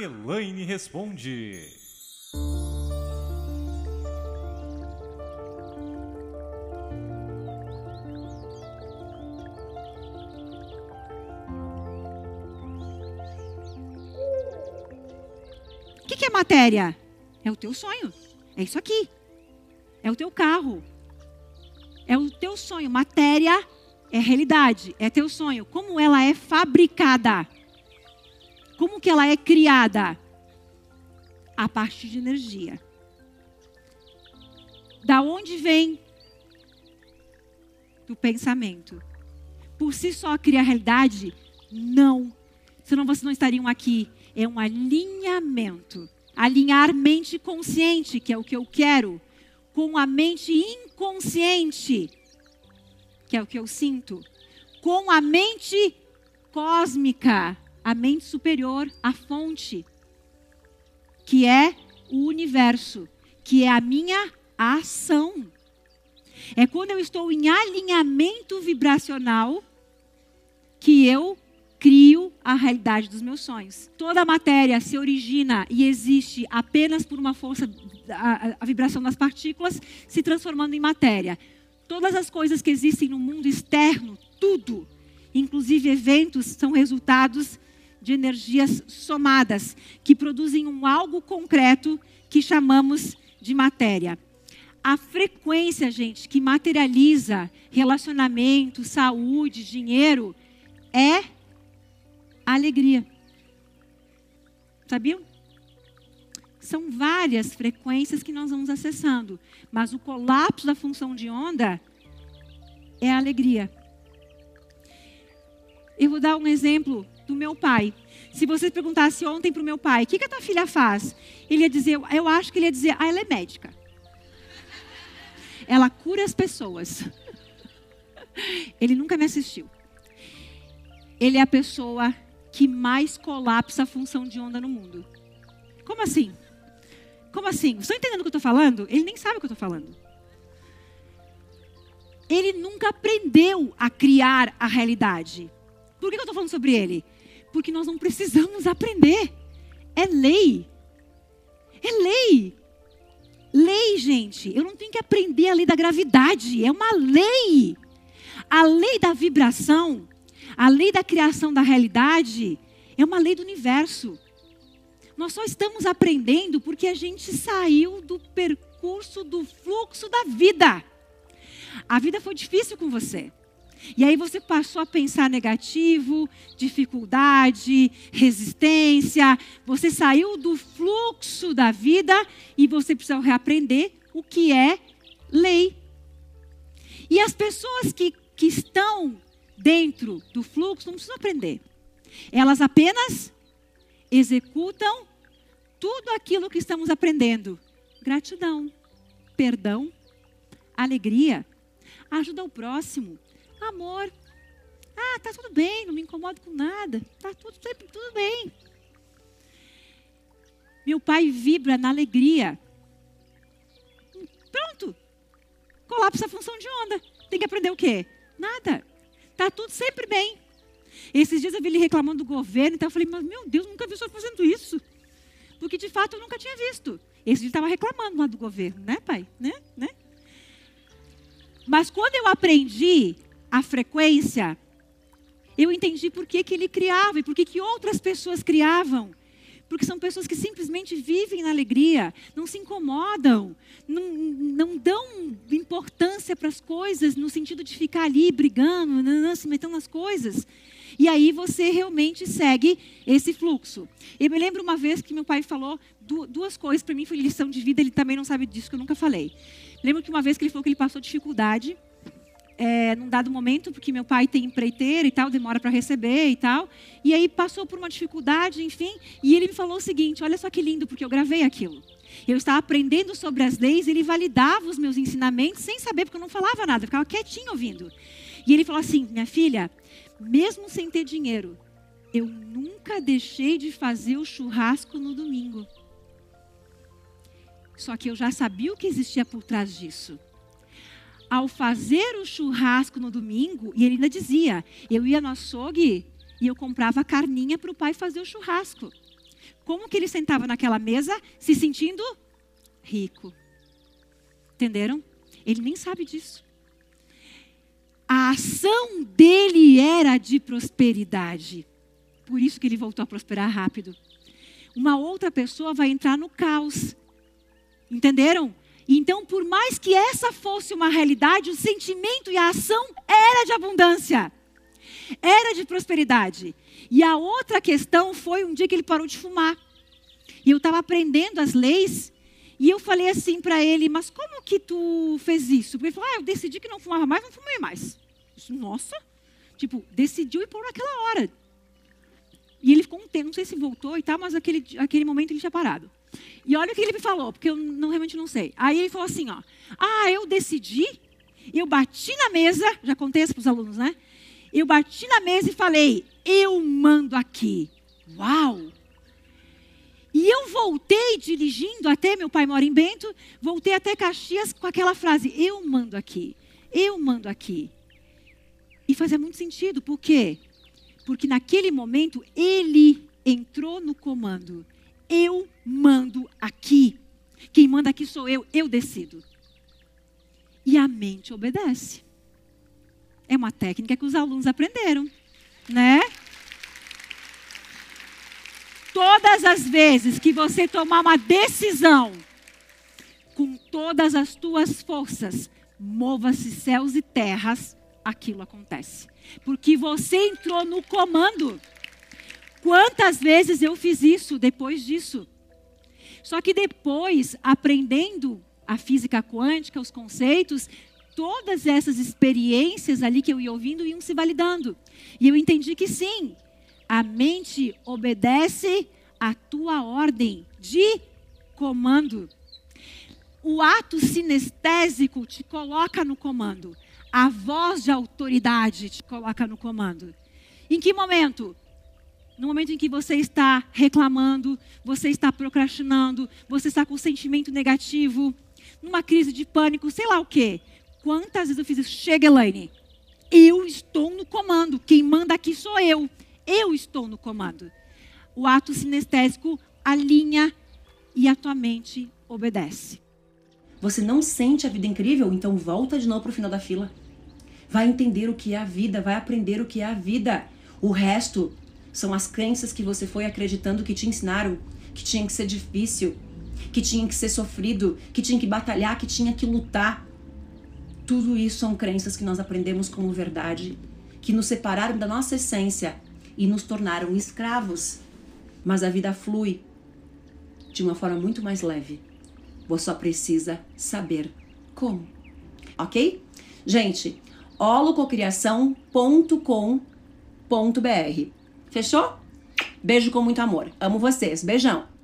Elaine responde. O que, que é matéria? É o teu sonho. É isso aqui. É o teu carro. É o teu sonho. Matéria é realidade. É teu sonho. Como ela é fabricada? Como que ela é criada? A partir de energia. Da onde vem? Do pensamento. Por si só cria a realidade? Não. Senão vocês não estariam aqui. É um alinhamento. Alinhar mente consciente, que é o que eu quero, com a mente inconsciente, que é o que eu sinto, com a mente cósmica, a mente superior, a fonte, que é o universo, que é a minha ação. É quando eu estou em alinhamento vibracional que eu crio a realidade dos meus sonhos. Toda a matéria se origina e existe apenas por uma força, a, a, vibração das partículas se transformando em matéria. Todas as coisas que existem no mundo externo, tudo, inclusive eventos, são resultados de energias somadas, que produzem um algo concreto que chamamos de matéria. A frequência, gente, que materializa relacionamento, saúde, dinheiro, é alegria. Sabiam? São várias frequências que nós vamos acessando, mas o colapso da função de onda é a alegria. Eu vou dar um exemplo do meu pai. Se você perguntasse ontem para o meu pai, o que, que a tua filha faz? Ele ia dizer, eu acho que ele ia dizer, ah, ela é médica. Ela cura as pessoas. Ele nunca me assistiu. Ele é a pessoa que mais colapsa a função de onda no mundo. Como assim? Como assim? Você está entendendo o que eu estou falando? Ele nem sabe o que eu estou falando. Ele nunca aprendeu a criar a realidade. Por que eu estou falando sobre ele? Porque nós não precisamos aprender. É lei. É lei. Lei, gente. Eu não tenho que aprender a lei da gravidade. É uma lei. A lei da vibração, a lei da criação da realidade, é uma lei do universo. Nós só estamos aprendendo porque a gente saiu do percurso, do fluxo da vida. A vida foi difícil com você. E aí você passou a pensar negativo, dificuldade, resistência. Você saiu do fluxo da vida e você precisa reaprender o que é lei. E as pessoas que, que estão dentro do fluxo não precisam aprender. Elas apenas executam tudo aquilo que estamos aprendendo: gratidão, perdão, alegria, ajuda o próximo, Amor. Ah, tá tudo bem, não me incomodo com nada. Tá tudo tudo bem. Meu pai vibra na alegria. Pronto. Colapsa a função de onda. Tem que aprender o quê? Nada. Tá tudo sempre bem. Esses dias eu vi ele reclamando do governo, então eu falei, mas meu Deus, nunca vi o senhor fazendo isso. Porque de fato eu nunca tinha visto. Esse dia estava reclamando lá do governo, né, pai? Né? né? Mas quando eu aprendi a frequência, eu entendi por que, que ele criava e por que, que outras pessoas criavam. Porque são pessoas que simplesmente vivem na alegria, não se incomodam, não, não dão importância para as coisas no sentido de ficar ali brigando, não, se metendo nas coisas. E aí você realmente segue esse fluxo. Eu me lembro uma vez que meu pai falou duas coisas, para mim foi lição de vida, ele também não sabe disso que eu nunca falei. Lembro que uma vez que ele falou que ele passou dificuldade é, num dado momento, porque meu pai tem empreiteira e tal, demora para receber e tal. E aí passou por uma dificuldade, enfim, e ele me falou o seguinte: olha só que lindo, porque eu gravei aquilo. Eu estava aprendendo sobre as leis, ele validava os meus ensinamentos sem saber, porque eu não falava nada, ficava quietinho ouvindo. E ele falou assim: minha filha, mesmo sem ter dinheiro, eu nunca deixei de fazer o churrasco no domingo. Só que eu já sabia o que existia por trás disso ao fazer o churrasco no domingo, e ele ainda dizia: eu ia no açougue e eu comprava carninha para o pai fazer o churrasco. Como que ele sentava naquela mesa se sentindo rico? Entenderam? Ele nem sabe disso. A ação dele era de prosperidade. Por isso que ele voltou a prosperar rápido. Uma outra pessoa vai entrar no caos. Entenderam? Então, por mais que essa fosse uma realidade, o sentimento e a ação era de abundância, era de prosperidade. E a outra questão foi um dia que ele parou de fumar. E eu estava aprendendo as leis e eu falei assim para ele, mas como que tu fez isso? Porque ele falou, ah, eu decidi que não fumava mais, não fumei mais. Disse, Nossa, tipo, decidiu e por naquela hora. E ele ficou um tempo, não sei se voltou e tal, mas aquele, aquele momento ele tinha parado. E olha o que ele me falou, porque eu não, realmente não sei. Aí ele falou assim, ó. Ah, eu decidi, eu bati na mesa, já contei isso para os alunos, né? Eu bati na mesa e falei, eu mando aqui. Uau! E eu voltei dirigindo até, meu pai mora em Bento, voltei até Caxias com aquela frase, eu mando aqui, eu mando aqui. E fazia muito sentido, por quê? Porque naquele momento ele entrou no comando. Eu mando aqui. Quem manda aqui sou eu, eu decido. E a mente obedece. É uma técnica que os alunos aprenderam, né? Todas as vezes que você tomar uma decisão com todas as tuas forças, mova-se céus e terras, aquilo acontece. Porque você entrou no comando. Quantas vezes eu fiz isso depois disso? Só que depois, aprendendo a física quântica, os conceitos, todas essas experiências ali que eu ia ouvindo iam se validando. E eu entendi que sim, a mente obedece à tua ordem de comando. O ato sinestésico te coloca no comando. A voz de autoridade te coloca no comando. Em que momento? No momento em que você está reclamando, você está procrastinando, você está com sentimento negativo, numa crise de pânico, sei lá o quê. Quantas vezes eu fiz isso? Chega, Elaine. Eu estou no comando. Quem manda aqui sou eu. Eu estou no comando. O ato sinestésico alinha e a tua mente obedece. Você não sente a vida incrível? Então volta de novo para o final da fila. Vai entender o que é a vida, vai aprender o que é a vida. O resto são as crenças que você foi acreditando que te ensinaram que tinha que ser difícil, que tinha que ser sofrido, que tinha que batalhar, que tinha que lutar. Tudo isso são crenças que nós aprendemos como verdade, que nos separaram da nossa essência e nos tornaram escravos. Mas a vida flui de uma forma muito mais leve. Você só precisa saber como. Ok? Gente, holococriação.com.br Fechou? Beijo com muito amor. Amo vocês. Beijão.